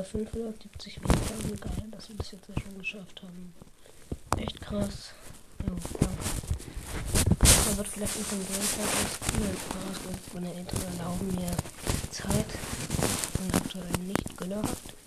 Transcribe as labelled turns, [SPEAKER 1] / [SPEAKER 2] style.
[SPEAKER 1] Äh, 570 Wiedergaben, geil, dass wir das jetzt ja schon geschafft haben. Echt krass. Jo, ja. Man wird vielleicht mit dem Gameplay ganz cool Spaß und meine Eltern erlauben mir Zeit und aktuell nicht gönnerhaft.